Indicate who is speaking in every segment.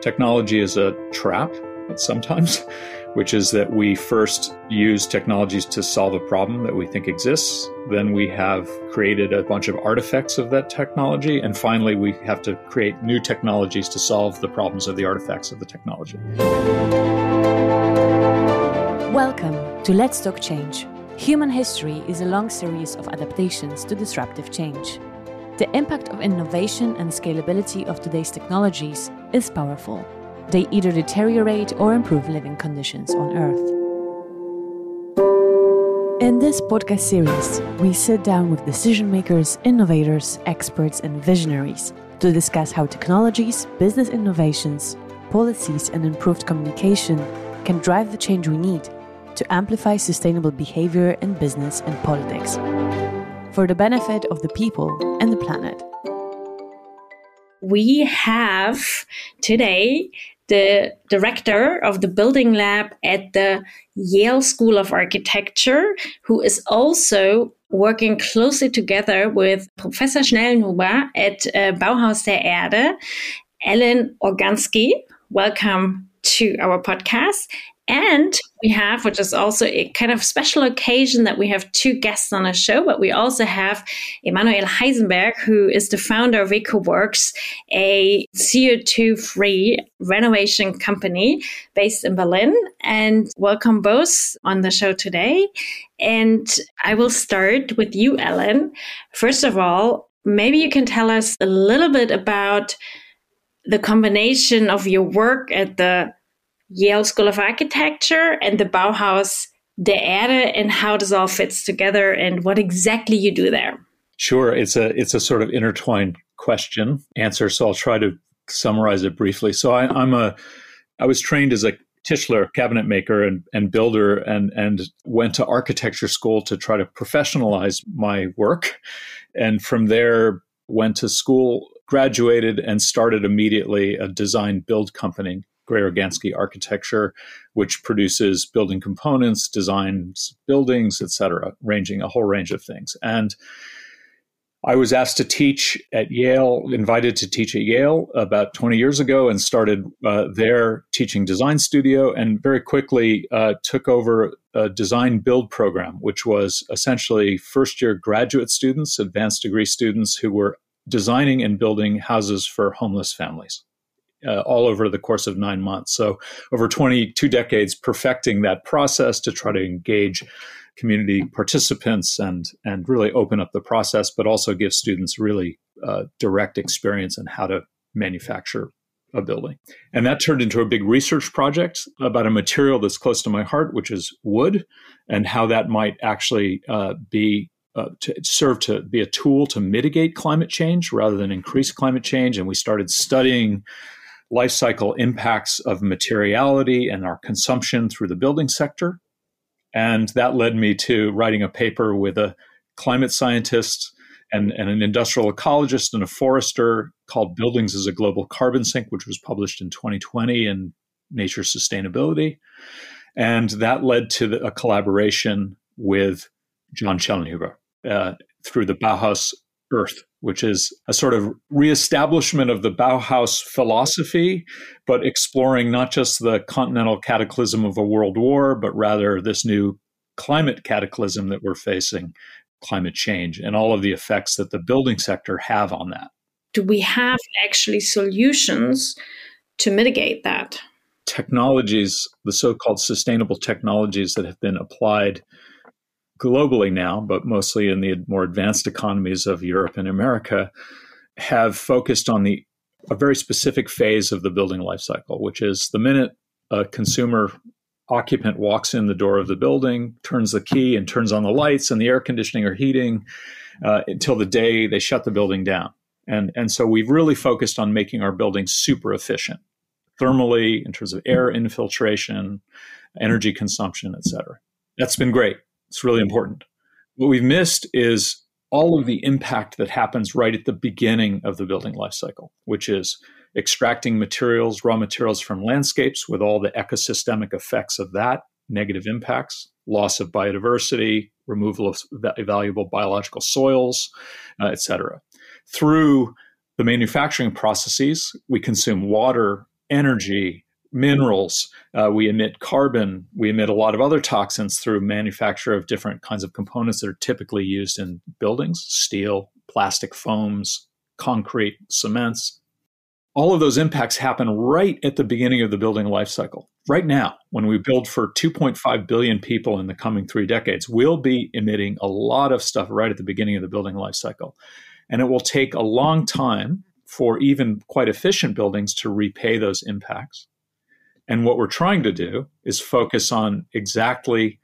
Speaker 1: Technology is a trap sometimes, which is that we first use technologies to solve a problem that we think exists. Then we have created a bunch of artifacts of that technology. And finally, we have to create new technologies to solve the problems of the artifacts of the technology.
Speaker 2: Welcome to Let's Talk Change. Human history is a long series of adaptations to disruptive change. The impact of innovation and scalability of today's technologies is powerful. They either deteriorate or improve living conditions on Earth. In this podcast series, we sit down with decision makers, innovators, experts, and visionaries to discuss how technologies, business innovations, policies, and improved communication can drive the change we need to amplify sustainable behavior in business and politics for the benefit of the people and the planet.
Speaker 3: We have today the director of the building lab at the Yale School of Architecture, who is also working closely together with Professor Schellnhuber at uh, Bauhaus der Erde, Alan Organschi. Welcome to our podcast. And we have, which is also a kind of special occasion that we have two guests on a show, but we also have Emanuel Heisenberg, who is the founder of EcoWorks, a CO2 free renovation company based in Berlin. And welcome both on the show today. And I will start with you, Alan. First of all, maybe you can tell us a little bit about the combination of your work at the Yale School of Architecture and the Bauhaus der Erde and how this all fits together and what exactly you do there.
Speaker 1: Sure, it's a it's a sort of intertwined question answer, so I'll try to summarize it briefly. So I, I'm a I was trained as a Tischler cabinet maker and, and builder and and went to architecture school to try to professionalize my work, and from there went to school, graduated, and started immediately a design build company Gray architecture, which produces building components, designs buildings, etc., ranging a whole range of things. And I was asked to teach at Yale, invited to teach at Yale about 20 years ago, and started uh, their teaching design studio, and very quickly uh, took over a design build program, which was essentially first year graduate students, advanced degree students who were designing and building houses for homeless families uh, all over the course of nine months. So, over 22 decades, perfecting that process to try to engage community participants and and really open up the process, but also give students really uh, direct experience in how to manufacture a building. And that turned into a big research project about a material that's close to my heart, which is wood, and how that might actually uh, be uh, to serve to be a tool to mitigate climate change rather than increase climate change. And we started studying life cycle impacts of materiality and our consumption through the building sector. And that led me to writing a paper with a climate scientist and, and, an industrial ecologist and a forester called Buildings as a Global Carbon Sink, which was published in 2020 in Nature Sustainability. And that led to the, a collaboration with John Schellnhuber uh, through the Bauhaus Earth, which is a sort of reestablishment of the Bauhaus philosophy, but exploring not just the continental cataclysm of a world war, but rather this new climate cataclysm that we're facing, climate change, and all of the effects that the building sector have on that.
Speaker 3: Do we have actually solutions to mitigate that?
Speaker 1: Technologies, the so called sustainable technologies that have been applied globally now, but mostly in the more advanced economies of Europe and America, have focused on the a very specific phase of the building life cycle, which is the minute a consumer occupant walks in the door of the building, turns the key, and turns on the lights and the air conditioning or heating uh, until the day they shut the building down. And, and so we've really focused on making our buildings super efficient thermally, in terms of air infiltration, energy consumption, et cetera. That's been great. It's really important. What we've missed is all of the impact that happens right at the beginning of the building life cycle, which is extracting materials, raw materials from landscapes with all the ecosystemic effects of that, negative impacts, loss of biodiversity, removal of valuable biological soils, uh. Through the manufacturing processes, we consume water, energy, minerals. Uh, we emit carbon. We emit a lot of other toxins through manufacture of different kinds of components that are typically used in buildings steel, plastic foams, concrete, cements. All of those impacts happen right at the beginning of the building life cycle. Right now, when we build for 2.5 billion people in the coming three decades, we'll be emitting a lot of stuff right at the beginning of the building life cycle. And it will take a long time for even quite efficient buildings to repay those impacts. And what we're trying to do is focus on exactly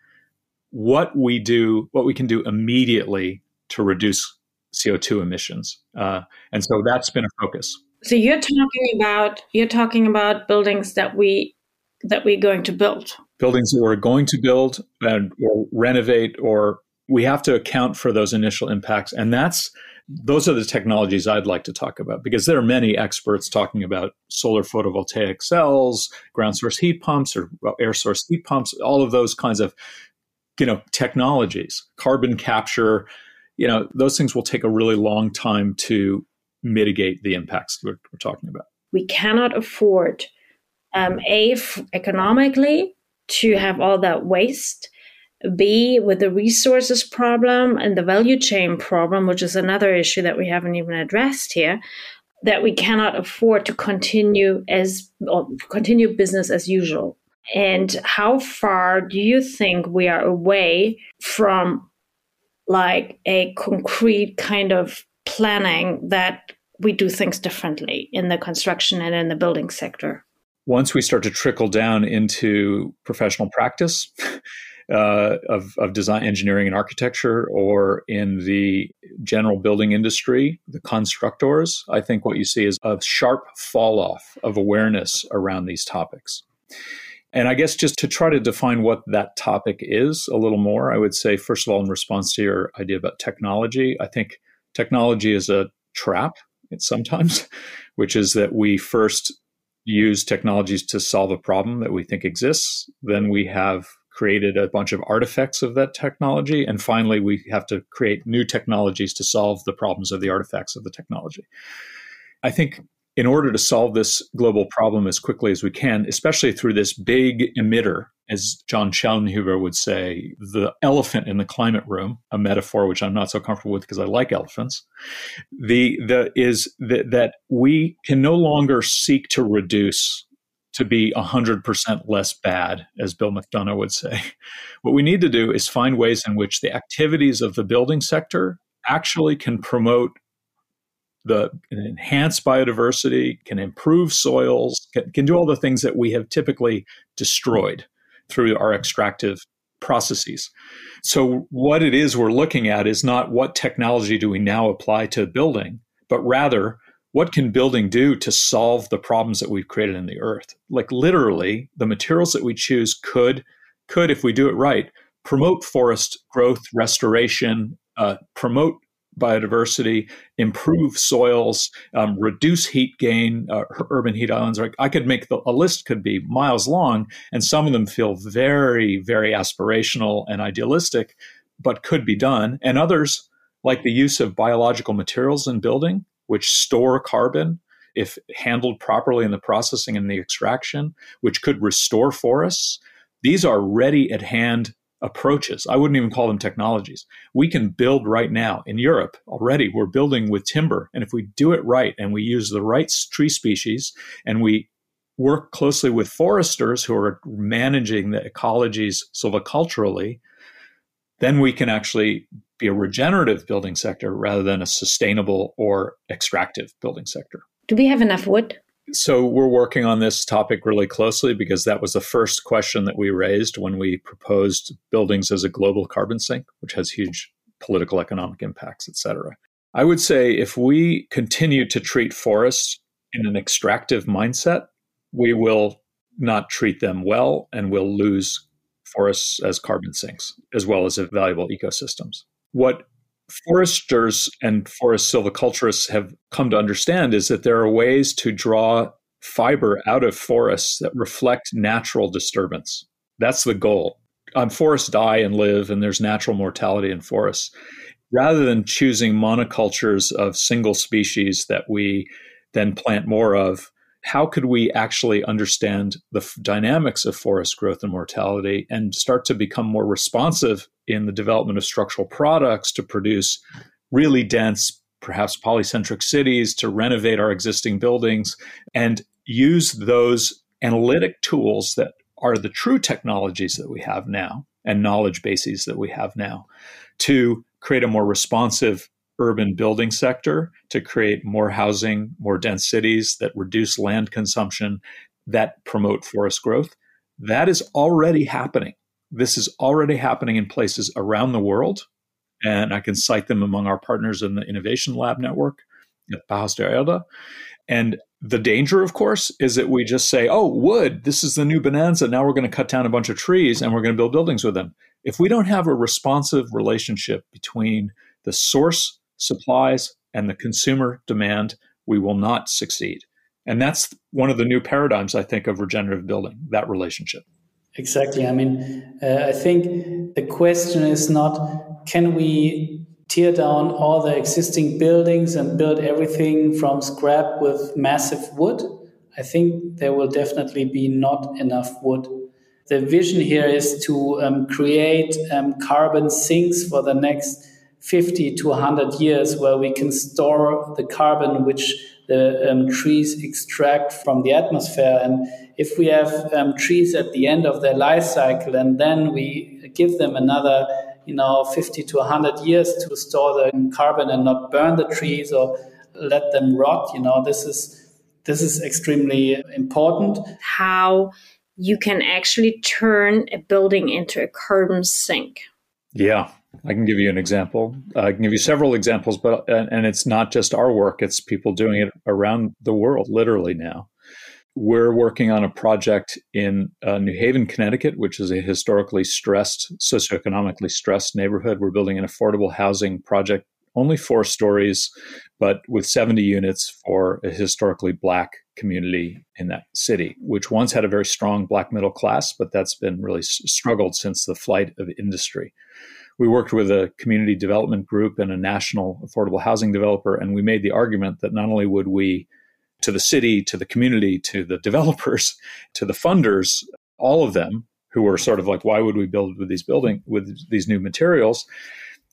Speaker 1: what we do, what we can do immediately to reduce CO2 emissions. Uh, and so that's been a focus.
Speaker 3: So you're talking about you're talking about buildings that we that we're going to build.
Speaker 1: Buildings that we're going to build and or renovate or we have to account for those initial impacts. And that's those are the technologies I'd like to talk about because there are many experts talking about solar photovoltaic cells, ground source heat pumps, or air source heat pumps, all of those kinds of you know technologies, carbon capture. You know, those things will take a really long time to mitigate the impacts we're, we're talking about.
Speaker 3: We cannot afford, um, a f- economically, to have all that waste B, with the resources problem and the value chain problem, which is another issue that we haven't even addressed here, that we cannot afford to continue as or continue business as usual. And how far do you think we are away from like a concrete kind of planning that we do things differently in the construction and in the building sector?
Speaker 1: Once we start to trickle down into professional practice, uh, of, of design engineering and architecture or in the general building industry, the constructors, I think what you see is a sharp fall off of awareness around these topics. And I guess just to try to define what that topic is a little more, I would say, first of all, in response to your idea about technology, I think technology is a trap sometimes, which is that we first use technologies to solve a problem that we think exists. Then we have created a bunch of artifacts of that technology. And finally, we have to create new technologies to solve the problems of the artifacts of the technology. I think in order to solve this global problem as quickly as we can, especially through this big emitter, as John Schellnhuber would say, the elephant in the climate room, a metaphor which I'm not so comfortable with because I like elephants, the, the is that, that we can no longer seek to reduce to be 100% less bad, as Bill McDonough would say. What we need to do is find ways in which the activities of the building sector actually can promote the enhance biodiversity, can improve soils, can, can do all the things that we have typically destroyed through our extractive processes. So, what it is we're looking at is not what technology do we now apply to building, but rather what can building do to solve the problems that we've created in the earth? Like literally the materials that we choose could could if we do it right promote forest growth restoration uh, promote biodiversity improve soils um, reduce heat gain uh, urban heat islands. I could make the, a list could be miles long and some of them feel very very aspirational and idealistic but could be done. And others like the use of biological materials in building which store carbon if handled properly in the processing and the extraction, which could restore forests. These are ready at hand approaches. I wouldn't even call them technologies. We can build right now in Europe already. We're building with timber. And if we do it right and we use the right tree species and we work closely with foresters who are managing the ecologies silviculturally, then we can actually be a regenerative building sector rather than a sustainable or extractive building sector.
Speaker 3: Do we have enough wood?
Speaker 1: So we're working on this topic really closely because that was the first question that we raised when we proposed buildings as a global carbon sink, which has huge political economic impacts, et cetera. I would say if we continue to treat forests in an extractive mindset, we will not treat them well and we'll lose forests as carbon sinks as well as valuable ecosystems. What foresters and forest silviculturists have come to understand is that there are ways to draw fiber out of forests that reflect natural disturbance. That's the goal. Um, forests die and live, and there's natural mortality in forests. Rather than choosing monocultures of single species that we then plant more of, how could we actually understand the f- dynamics of forest growth and mortality and start to become more responsive in the development of structural products to produce really dense, perhaps polycentric cities, to renovate our existing buildings, and use those analytic tools that are the true technologies that we have now and knowledge bases that we have now to create a more responsive urban building sector to create more housing, more dense cities that reduce land consumption, that promote forest growth. That is already happening. This is already happening in places around the world. And I can cite them among our partners in the Innovation Lab Network at Bauhaus der Erde. And the danger, of course, is that we just say, oh, wood, this is the new bonanza. Now we're going to cut down a bunch of trees and we're going to build buildings with them. If we don't have a responsive relationship between the source supplies and the consumer demand, we will not succeed. And that's one of the new paradigms, I think, of regenerative building, that relationship.
Speaker 4: Exactly. I mean, uh, I think the question is not can we tear down all the existing buildings and build everything from scrap with massive wood? I think there will definitely be not enough wood. The vision here is to um, create um, carbon sinks for the next 50 to 100 years where we can store the carbon which the um, trees extract from the atmosphere. And if we have um, trees at the end of their life cycle and then we give them another, you know, 50 to 100 years to store the carbon and not burn the trees or let them rot, you know, this is this is extremely important.
Speaker 3: How you can actually turn a building into a carbon sink.
Speaker 1: Yeah, I can give you an example. I can give you several examples, but and it's not just our work; it's people doing it around the world, literally now. We're working on a project in uh, New Haven, Connecticut, which is a historically stressed, socioeconomically stressed neighborhood. We're building an affordable housing project, only four stories, but with 70 units for a historically black community in that city, which once had a very strong black middle class, but that's been really struggled since the flight of industry we worked with a community development group and a national affordable housing developer, and we made the argument that not only would we, to the city, to the community, to the developers, to the funders, all of them who were sort of like, why would we build with these building with these new materials?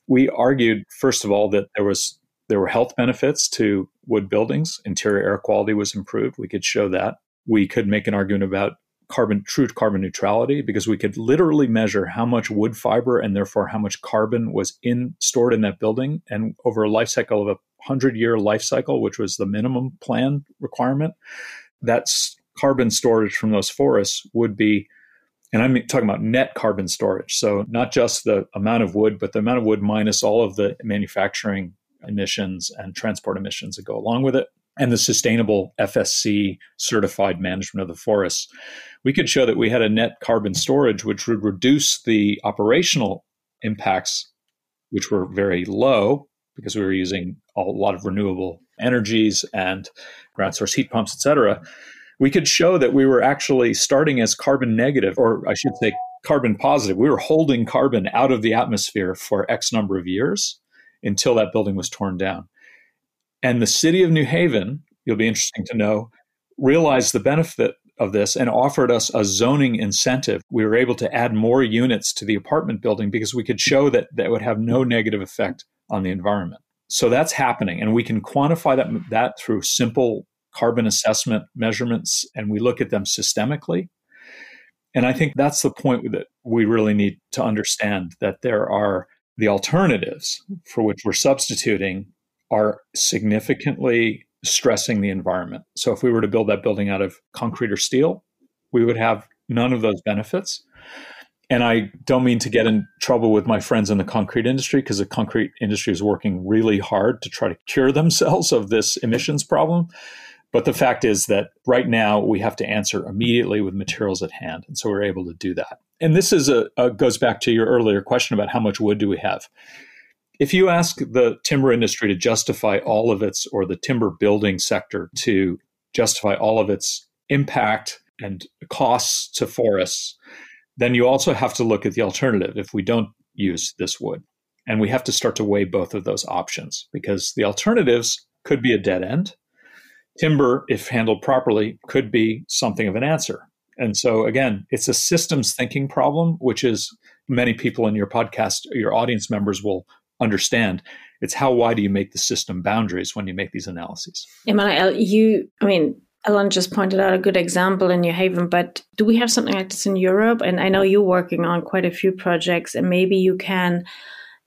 Speaker 1: We argued, first of all, that there was there were health benefits to wood buildings. Interior air quality was improved. We could show that. We could make an argument about carbon true carbon neutrality because we could literally measure how much wood fiber and therefore how much carbon was in stored in that building. And over a life cycle of a 100 year life cycle which was the minimum plan requirement that's carbon storage from those forests would be and I'm talking about net carbon storage. So not just the amount of wood but the amount of wood minus all of the manufacturing emissions and transport emissions that go along with it and the sustainable FSC certified management of the forests, we could show that we had a net carbon storage, which would reduce the operational impacts, which were very low because we were using a lot of renewable energies and ground source heat pumps, et cetera. We could show that we were actually starting as carbon negative, or I should say carbon positive. We were holding carbon out of the atmosphere for X number of years until that building was torn down. And the city of New Haven, you'll be mm-hmm. interesting to know, realized the benefit of this and offered us a zoning incentive. We were able to add more units to the apartment building because we could show that that would have no negative effect on the environment. So that's happening. And we can quantify that, that through simple carbon assessment measurements, and we look at them systemically. And I think that's the point that we really need to understand that there are the alternatives for which we're substituting are significantly stressing the environment. So if we were to build that building out of concrete or steel, we would have none of those benefits. And I don't mean to get in trouble with my friends in the concrete industry because the concrete industry is working really hard to try to cure themselves of this emissions problem. But the fact is that right now we have to answer immediately with materials at hand. And so we're able to do that. And this is a, a goes back to your earlier question about how much wood do we have if you ask the timber industry to justify all of its, or the timber building sector to justify all of its impact and costs to forests, then you also have to look at the alternative if we don't use this wood. And we have to start to weigh both of those options because the alternatives could be a dead end. timber, if handled properly, could be something of an answer. And so, again, it's a systems thinking problem, which is many people in your podcast, your audience members will understand. It's how wide do you make the system boundaries when you make these analyses?
Speaker 3: Emanuel, you, I mean, Alan just pointed out a good example in New Haven, but do we have something like this in Europe? And I know you're working on quite a few projects, and maybe you can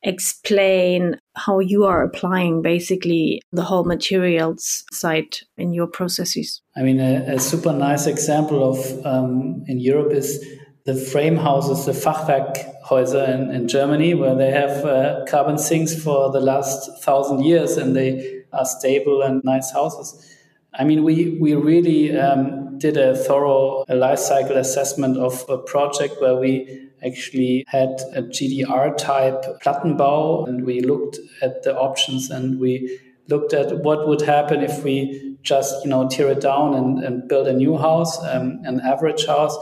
Speaker 3: explain how you are applying basically the whole materials side in your processes.
Speaker 4: I mean, a, a super nice example of um, in Europe is the frame houses, the Fachwerkhäuser in, in Germany, where they have uh, carbon sinks for the last thousand years and they are stable and nice houses. I mean, we, we really um, did a thorough life cycle assessment of a project where we actually had a GDR type Plattenbau and we looked at the options and we looked at what would happen if we just, you know, tear it down and, and build a new house, um, an average house,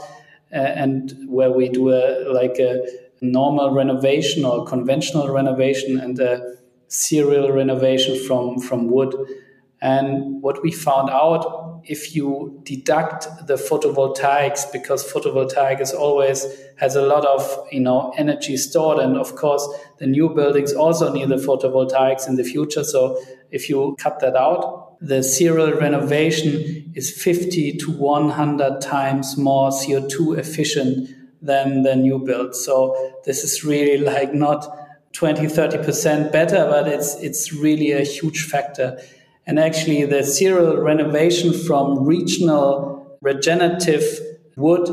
Speaker 4: Uh, and where we do a like a normal renovation or conventional renovation and a serial renovation from, from wood. And what we found out, if you deduct the photovoltaics, because photovoltaic is always has a lot of you know energy stored, and of course the new buildings also need the photovoltaics in the future. So if you cut that out, the serial renovation is 50 to 100 times more CO2 efficient than the new build. So this is really like not 20, 30% better, but it's it's really a huge factor. And actually, the serial renovation from regional regenerative wood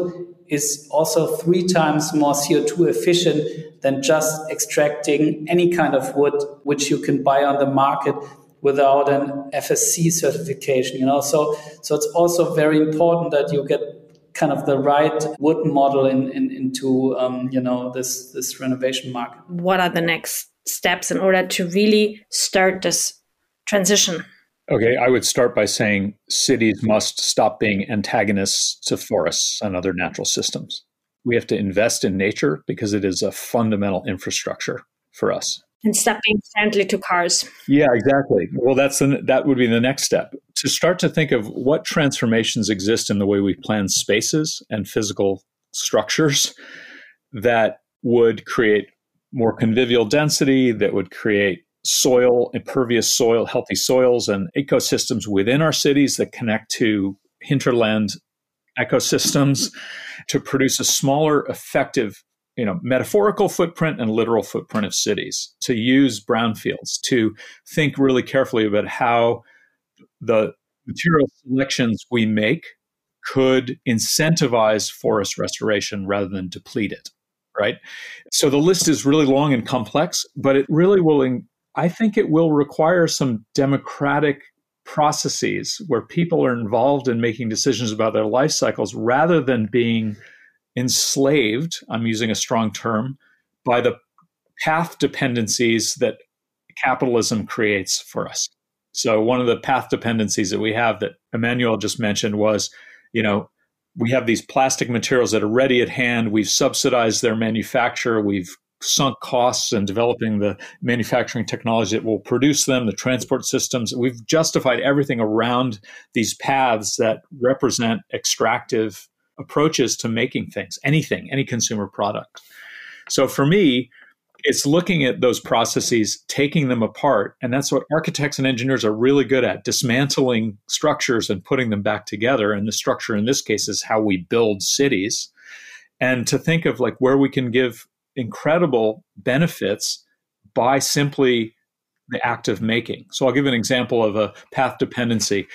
Speaker 4: is also three times more CO2 efficient than just extracting any kind of wood which you can buy on the market without an FSC certification. You know, so so it's also very important that you get kind of the right wood model in, in into um, you know this this renovation market.
Speaker 3: What are the next steps in order to really start this transition?
Speaker 1: Okay, I would start by saying cities must stop being antagonists to forests and other natural systems. We have to invest in nature because it is a fundamental infrastructure for us.
Speaker 3: And stepping gently to cars.
Speaker 1: Yeah, exactly. Well, that's the, that would be the next step to start to think of what transformations exist in the way we plan spaces and physical structures that would create more convivial density, that would create soil, impervious soil, healthy soils, and ecosystems within our cities that connect to hinterland ecosystems to produce a smaller, effective, you know, metaphorical footprint and literal footprint of cities. To use brownfields, to think really carefully about how the material selections we make could incentivize forest restoration rather than deplete it right? So the list is really long and complex, but it really will I think it will require some democratic processes where people are involved in making decisions about their life cycles rather than being enslaved, I'm using a strong term, by the path dependencies that capitalism creates for us. So one of the path dependencies that we have that Emanuel just mentioned was, you know, we have these plastic materials that are ready at hand. We've subsidized their manufacture. We've sunk costs in developing the manufacturing technology that will produce them, the transport systems. We've justified everything around these paths that represent extractive approaches to making things, anything, any consumer product. So for me, it's looking at those processes, taking them apart. And that's what architects and engineers are really good at dismantling structures and putting them back together. And the structure in this case is how we build cities. And to think of like where we can give incredible benefits by simply the act of making. So I'll give an example of a path dependency.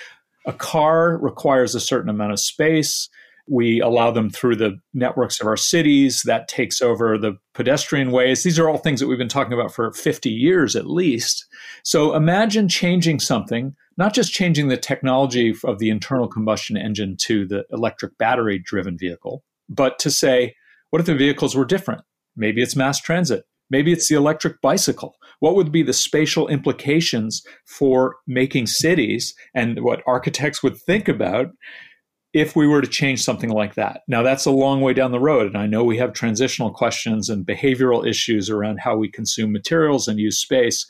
Speaker 1: A car requires a certain amount of space. We allow them through the networks of our cities. That takes over the pedestrian ways. These are all things that we've been talking about for 50 years at least. So imagine changing something, not just changing the technology of the internal combustion engine to the electric battery driven vehicle, but to say, what if the vehicles were different? Maybe it's mass transit. Maybe it's the electric bicycle. What would be the spatial implications for making cities and what architects would think about if we were to change something like that? Now, that's a long way down the road. And I know we have transitional questions and behavioral issues around how we consume materials and use space.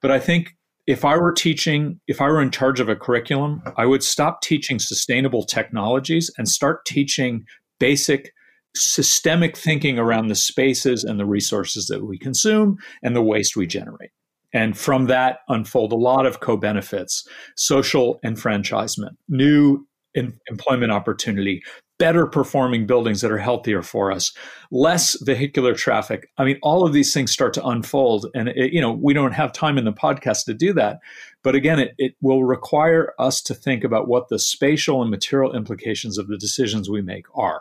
Speaker 1: But I think if I were teaching, if I were in charge of a curriculum, I would stop teaching sustainable technologies and start teaching basic systemic thinking around the spaces and the resources that we consume and the waste we generate. And from that unfold a lot of co benefits, social enfranchisement, new in- employment opportunity, better performing buildings that are healthier for us, less vehicular traffic. I mean, all of these things start to unfold. And, it, you know, we don't have time in the podcast to do that. But again, it, it will require us to think about what the spatial and material implications of the decisions we make are.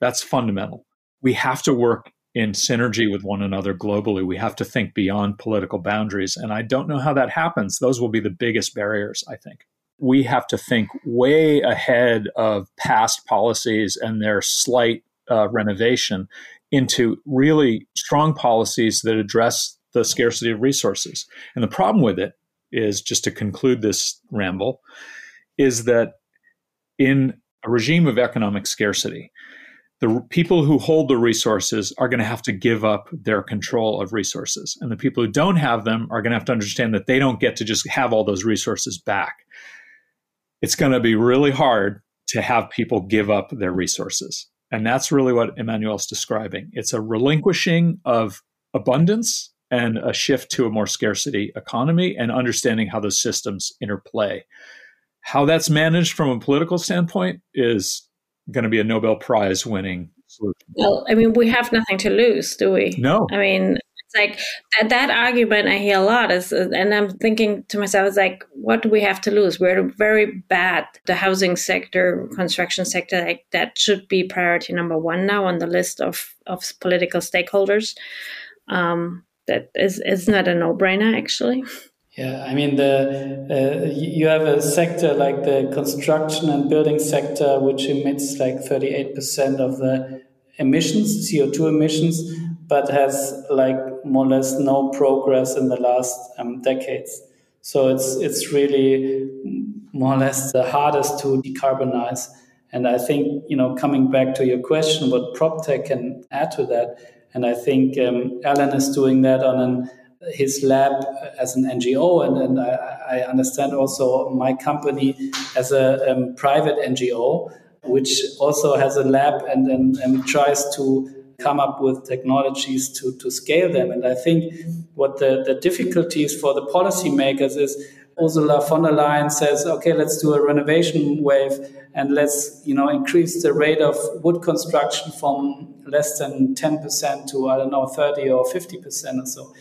Speaker 1: That's fundamental. We have to work in synergy with one another globally. We have to think beyond political boundaries. And I don't know how that happens. Those will be the biggest barriers, I think we have to think way ahead of past policies and their slight uh, renovation into really strong policies that address the scarcity of resources. And the problem with it is, just to conclude this ramble, is that in a regime of economic scarcity, the people who hold the resources are going to have to give up their control of resources. And the people who don't have them are going to have to understand that they don't get to just have all those resources back it's going to be really hard to have people give up their resources. And that's really what Emanuel's describing. It's a relinquishing of abundance and a shift to a more scarcity economy and understanding how those systems interplay. How that's managed from a political standpoint is going to be a Nobel Prize winning solution.
Speaker 3: Well, I mean, we have nothing to lose, do we?
Speaker 1: No.
Speaker 3: I mean, like that, that argument I hear a lot is, and I'm thinking to myself, it's like, what do we have to lose? We're very bad. The housing sector, construction sector, like that should be priority number one now on the list of, of political stakeholders. Um, that is, is not a no brainer, actually.
Speaker 4: Yeah, I mean, the uh, you have a sector like the construction and building sector, which emits like 38% of the emissions, CO2 emissions but has like more or less no progress in the last um, decades. So it's it's really more or less the hardest to decarbonize. And I think you know coming back to your question, what PropTech can add to that, and I think um, Alan is doing that on an, his lab as an NGO, and, and I, I understand also my company as a um, private NGO, which also has a lab and, and, and tries to come up with technologies to, to scale them. And I think what the, the difficulties for the policymakers is Ursula von der Leyen says, okay, let's do a renovation wave and let's, you know, increase the rate of wood construction from less than 10% to, I don't know, 30 or 50% or so.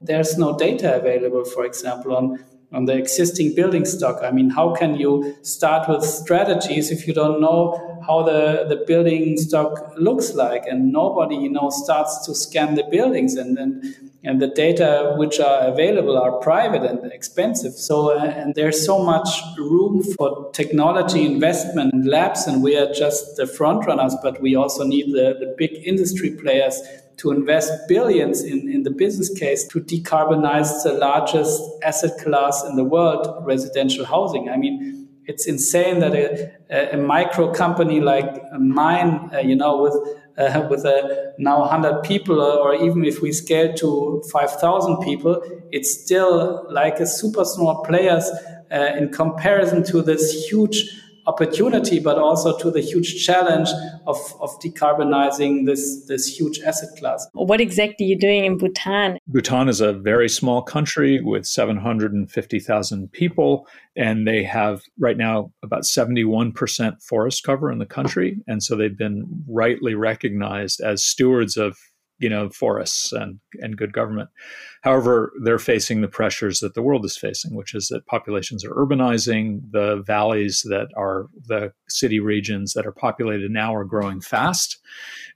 Speaker 4: There's no data available, for example, on on the existing building stock. I mean, how can you start with strategies if you don't know how the, the building stock looks like? And nobody, you know, starts to scan the buildings and, and, and the data which are available are private and expensive. So, uh, and there's so much room for technology investment and labs, and we are just the front runners, but we also need the, the big industry players to invest billions in, in the business case to decarbonize the largest asset class in the world, residential housing. I mean, it's insane that a, a micro company like mine, uh, you know, with uh, with a now 100 people, or even if we scale to 5,000 people, it's still like a super small players uh, in comparison to this huge opportunity, but also to the huge challenge of, of decarbonizing this, this huge asset class.
Speaker 3: What exactly are you doing in Bhutan?
Speaker 1: Bhutan is a very small country with 750,000 people, and they have right now about 71% forest cover in the country. And so they've been rightly recognized as stewards of you know forests and and good government. However, they're facing the pressures that the world is facing, which is that populations are urbanizing. The valleys that are the city regions that are populated now are growing fast.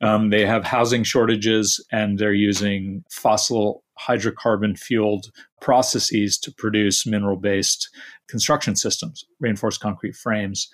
Speaker 1: Um, they have housing shortages, and they're using fossil hydrocarbon fueled processes to produce mineral based construction systems, reinforced concrete frames,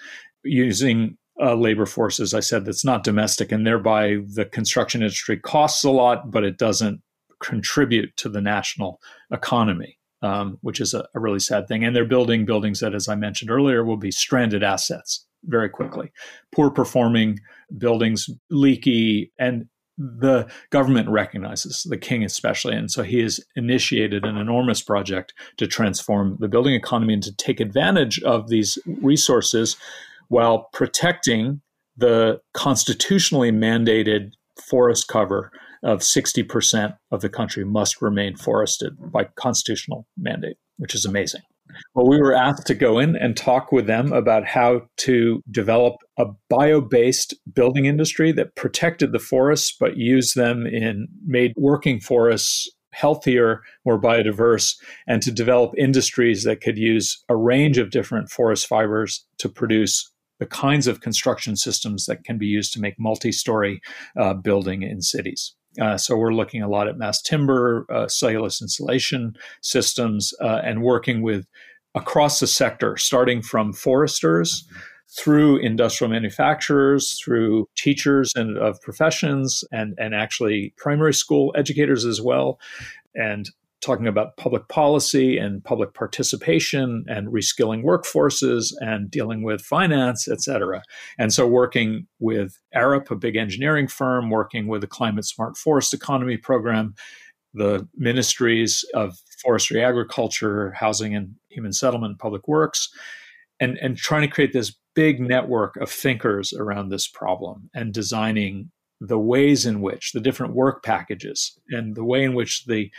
Speaker 1: using uh, labor force, as I said, that's not domestic, and thereby the construction industry costs a lot, but it doesn't contribute to the national economy, um, which is a, a, really sad thing. And they're building buildings that, as I mentioned earlier, will be stranded assets very quickly. Poor performing buildings, leaky, and the government recognizes, the king especially. And so he has initiated an enormous project to transform the building economy and to take advantage of these resources while protecting the constitutionally mandated forest cover of 60% of the country must remain forested by constitutional mandate, which is amazing. Well, we were asked to go in and talk with them about how to develop a bio based building industry that protected the forests but used them in made working forests healthier, more biodiverse, and to develop industries that could use a range of different forest fibers to produce the kinds of construction systems that can be used to make multi story uh, building in cities. Uh, so we're looking a lot at mass timber, uh, cellulose insulation systems, uh, and working with across the sector, starting from foresters through industrial manufacturers, through teachers and of professions, and and actually primary school educators as well, and talking about public policy and public participation and reskilling workforces and dealing with finance, et cetera. And so working with Arup, a big engineering firm, working with the Climate Smart Forest Economy program, the ministries of forestry, agriculture, housing and human settlement, public works, and, and trying to create this big network of thinkers around this problem and designing the ways in which the different work packages and the way in which the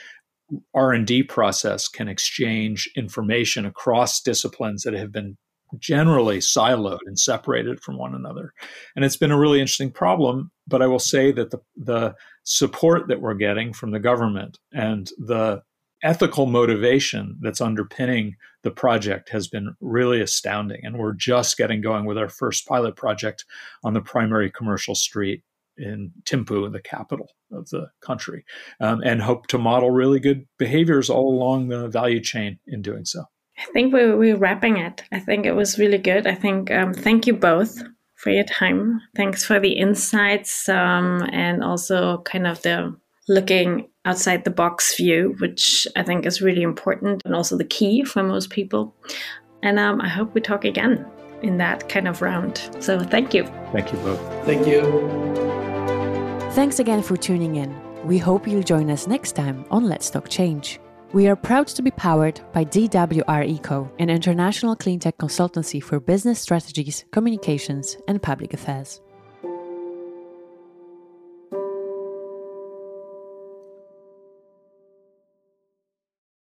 Speaker 1: r&d process can exchange information across disciplines that have been generally siloed and separated from one another. And it's been a really interesting problem but i will say that the, the support that we're getting from the government and the ethical motivation that's underpinning the project has been really astounding. And we're just getting going with our first pilot project on the primary commercial street in Thimphu, the capital of the country, um, and hope to model really good behaviors all along the value chain in doing so.
Speaker 3: I think we're, we're wrapping it. I think it was really good. I think um, thank you both for your time. Thanks for the insights um, and also kind of the looking outside the box view, which I think is really important and also the key for most people. And um, I hope we talk again in that kind of round. So thank you.
Speaker 1: Thank you both.
Speaker 4: Thank you.
Speaker 2: Thanks again for tuning in. We hope you'll join us next time on Let's Talk Change. We are proud to be powered by DWR Eco, an international cleantech consultancy for business strategies, communications, and public affairs.